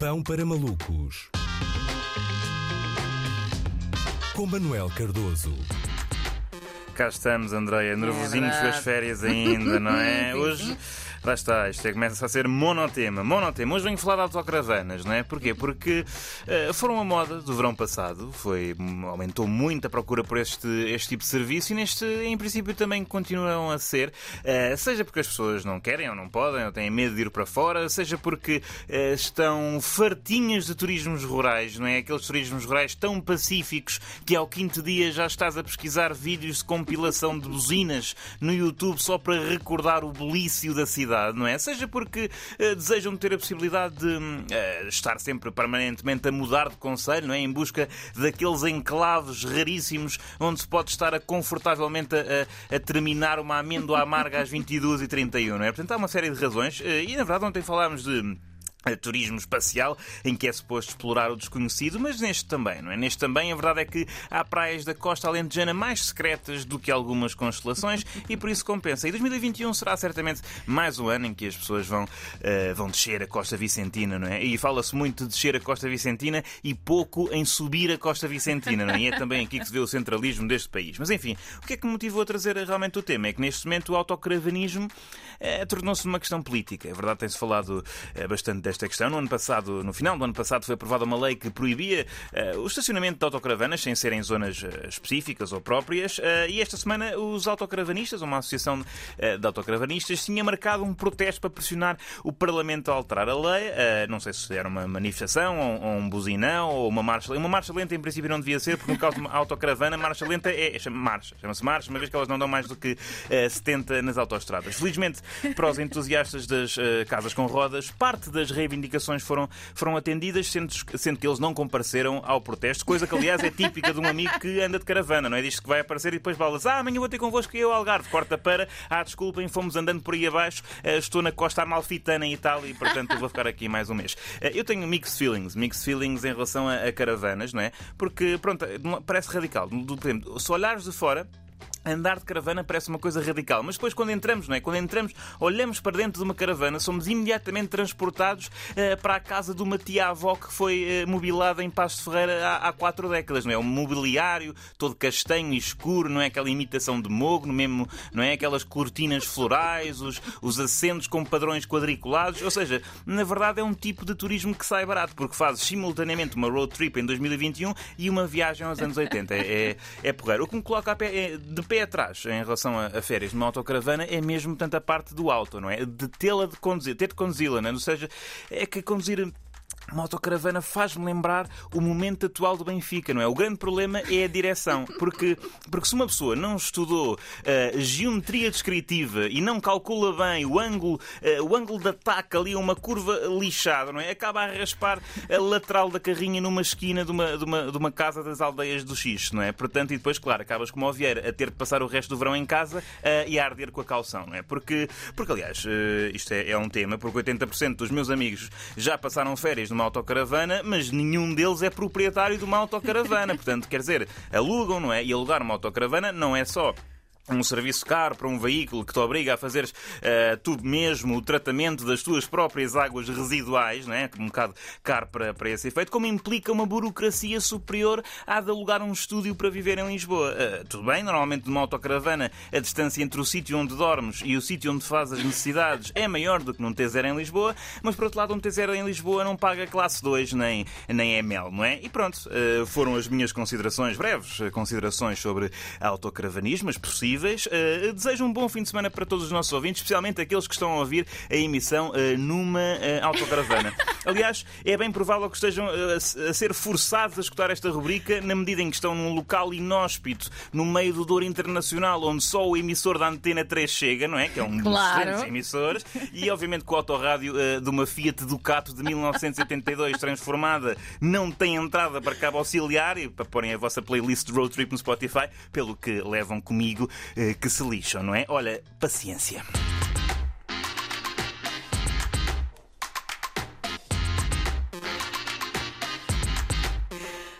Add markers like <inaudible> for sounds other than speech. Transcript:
Pão para malucos. Com Manuel Cardoso. Cá estamos, Andréia, nervosinhos com as férias ainda, não é? <laughs> Hoje. Lá está, isto é, começa a ser monotema. Monotema. Hoje venho falar de autocaravanas, não é? Porquê? Porque eh, foram a moda do verão passado, foi, aumentou muito a procura por este, este tipo de serviço e neste, em princípio, também continuam a ser. eh, seja porque as pessoas não querem ou não podem, ou têm medo de ir para fora, seja porque eh, estão fartinhas de turismos rurais, não é? Aqueles turismos rurais tão pacíficos que ao quinto dia já estás a pesquisar vídeos de compilação de buzinas no YouTube só para recordar o belício da cidade, não é? Seja porque eh, desejam ter a possibilidade de eh, estar sempre permanentemente a mudar de conselho, não é? Em busca daqueles enclaves raríssimos onde se pode estar a confortavelmente a, a- a terminar uma amêndoa amarga às <laughs> 22h31, não é? Portanto, há uma série de razões eh, e, na verdade, ontem falámos de turismo espacial, em que é suposto explorar o desconhecido, mas neste também, não é? Neste também, a verdade é que há praias da costa alentejana mais secretas do que algumas constelações e por isso compensa. E 2021 será certamente mais um ano em que as pessoas vão, eh, vão descer a costa vicentina, não é? E fala-se muito de descer a costa vicentina e pouco em subir a costa vicentina, não é? E é também aqui que se vê o centralismo deste país. Mas enfim, o que é que me motivou a trazer realmente o tema? É que neste momento o autocaravanismo eh, tornou-se uma questão política. É verdade, tem-se falado eh, bastante desta questão. No ano passado, no final do ano passado, foi aprovada uma lei que proibia eh, o estacionamento de autocaravanas sem serem zonas eh, específicas ou próprias. Eh, e esta semana, os autocaravanistas, uma associação de autocaravanistas, tinha marcado um protesto para pressionar o Parlamento a alterar a lei. Não sei se era uma manifestação ou, ou um buzinão ou uma marcha. Uma marcha lenta, em princípio, não devia ser, porque no caso de uma autocaravana, marcha lenta é, é chama- marcha. Chama-se marcha, uma vez que elas não dão mais do que eh, 70 nas autoestradas. Felizmente, para os entusiastas das casas com rodas, parte das reivindicações foram, foram atendidas, sendo, sendo que eles não compareceram ao protesto, coisa que, aliás, é típica de um amigo que anda de caravana, não é? Diz que vai aparecer e depois balas. Ah, amanhã vou ter convosco e eu Algarve. Corta para. Ah, desculpem, fomos andando por aí abaixo, eh, estou na costa amalfitana em Itália e, portanto, vou ficar aqui mais um mês. Eh, eu tenho mixed feelings, mixed feelings em relação a, a caravanas, não é? Porque, pronto, parece radical. Por exemplo, se olhares de fora. Andar de caravana parece uma coisa radical, mas depois quando entramos, não é? Quando entramos, olhamos para dentro de uma caravana, somos imediatamente transportados eh, para a casa de uma tia-avó que foi eh, mobilada em Passo Ferreira há, há quatro décadas, não é? Um mobiliário todo castanho e escuro, não é? Aquela imitação de mogno, mesmo, não é? Aquelas cortinas florais, os, os assentos com padrões quadriculados, ou seja, na verdade é um tipo de turismo que sai barato, porque fazes simultaneamente uma road trip em 2021 e uma viagem aos anos 80. É, é, é porreiro. O que me coloca a pé- é- de pé atrás em relação a, a férias numa autocaravana é mesmo tanto a parte do auto, não é? De tê-la de conduzir, ter de conduzi-la, não é? Ou seja, é que conduzir. Uma autocaravana faz-me lembrar o momento atual do Benfica, não é? O grande problema é a direção, porque, porque se uma pessoa não estudou eh, geometria descritiva e não calcula bem o ângulo, eh, o ângulo de ataque ali, uma curva lixada, não é? Acaba a raspar a lateral da carrinha numa esquina de uma, de uma, de uma casa das aldeias do X, não é? Portanto, e depois, claro, acabas como o Vieira a ter de passar o resto do verão em casa eh, e a arder com a calção, não é? Porque, porque aliás, isto é, é um tema, porque 80% dos meus amigos já passaram férias numa autocaravana, mas nenhum deles é proprietário de uma autocaravana. Portanto, quer dizer, alugam, não é? E alugar uma autocaravana não é só um serviço caro para um veículo que te obriga a fazeres eh, tu mesmo o tratamento das tuas próprias águas residuais, não é? um bocado caro para, para esse efeito, como implica uma burocracia superior à de alugar um estúdio para viver em Lisboa. Eh, tudo bem, normalmente numa autocaravana a distância entre o sítio onde dormes e o sítio onde fazes as necessidades é maior do que num T0 em Lisboa, mas por outro lado um T0 em Lisboa não paga classe 2 nem, nem ML, não é? E pronto, eh, foram as minhas considerações, breves considerações sobre autocaravanismo, as possíveis. Eh, desejo um bom fim de semana para todos os nossos ouvintes, especialmente aqueles que estão a ouvir a emissão eh, numa eh, autocaravana. <laughs> Aliás, é bem provável que estejam eh, a ser forçados a escutar esta rubrica na medida em que estão num local inóspito, no meio do Douro Internacional, onde só o emissor da Antena 3 chega, não é? Que é um dos Claro. excelentes emissores. E obviamente que o autorrádio eh, de uma Fiat Ducato de 1982 transformada não tem entrada para cabo auxiliar e para porem a vossa playlist de road trip no Spotify, pelo que levam comigo que se lixam, não é? Olha, paciência.